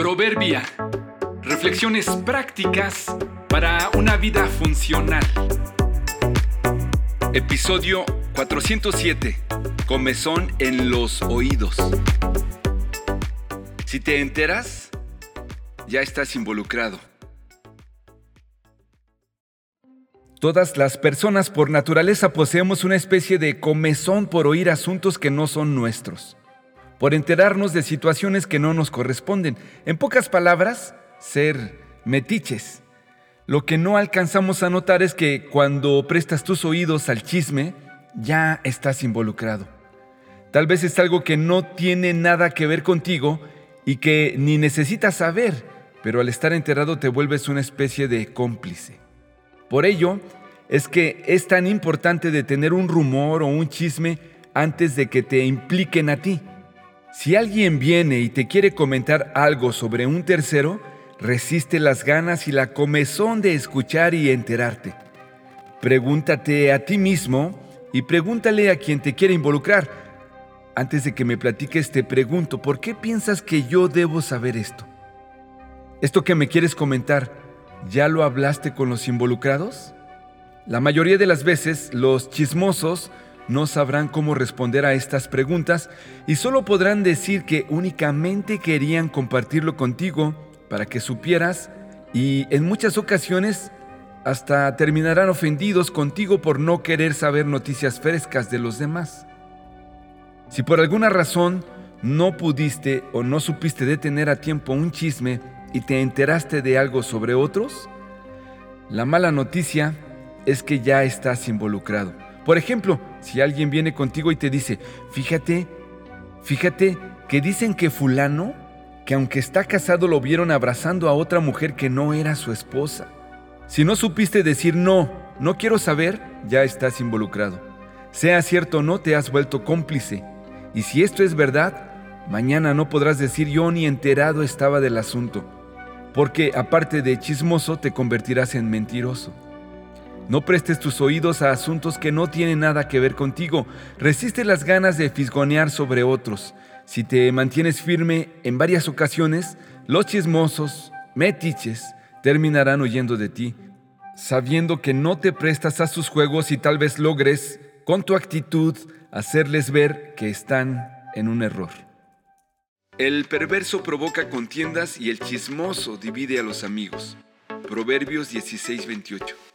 Proverbia. Reflexiones prácticas para una vida funcional. Episodio 407. Comezón en los oídos. Si te enteras, ya estás involucrado. Todas las personas por naturaleza poseemos una especie de comezón por oír asuntos que no son nuestros por enterarnos de situaciones que no nos corresponden. En pocas palabras, ser metiches. Lo que no alcanzamos a notar es que cuando prestas tus oídos al chisme, ya estás involucrado. Tal vez es algo que no tiene nada que ver contigo y que ni necesitas saber, pero al estar enterado te vuelves una especie de cómplice. Por ello, es que es tan importante detener un rumor o un chisme antes de que te impliquen a ti. Si alguien viene y te quiere comentar algo sobre un tercero, resiste las ganas y la comezón de escuchar y enterarte. Pregúntate a ti mismo y pregúntale a quien te quiere involucrar. Antes de que me platiques te pregunto, ¿por qué piensas que yo debo saber esto? ¿Esto que me quieres comentar, ya lo hablaste con los involucrados? La mayoría de las veces los chismosos no sabrán cómo responder a estas preguntas y solo podrán decir que únicamente querían compartirlo contigo para que supieras y en muchas ocasiones hasta terminarán ofendidos contigo por no querer saber noticias frescas de los demás. Si por alguna razón no pudiste o no supiste detener a tiempo un chisme y te enteraste de algo sobre otros, la mala noticia es que ya estás involucrado. Por ejemplo, si alguien viene contigo y te dice, fíjate, fíjate que dicen que fulano, que aunque está casado lo vieron abrazando a otra mujer que no era su esposa. Si no supiste decir no, no quiero saber, ya estás involucrado. Sea cierto o no, te has vuelto cómplice. Y si esto es verdad, mañana no podrás decir yo ni enterado estaba del asunto, porque aparte de chismoso te convertirás en mentiroso. No prestes tus oídos a asuntos que no tienen nada que ver contigo. Resiste las ganas de fisgonear sobre otros. Si te mantienes firme en varias ocasiones, los chismosos, metiches, terminarán huyendo de ti, sabiendo que no te prestas a sus juegos y tal vez logres, con tu actitud, hacerles ver que están en un error. El perverso provoca contiendas y el chismoso divide a los amigos. Proverbios 16:28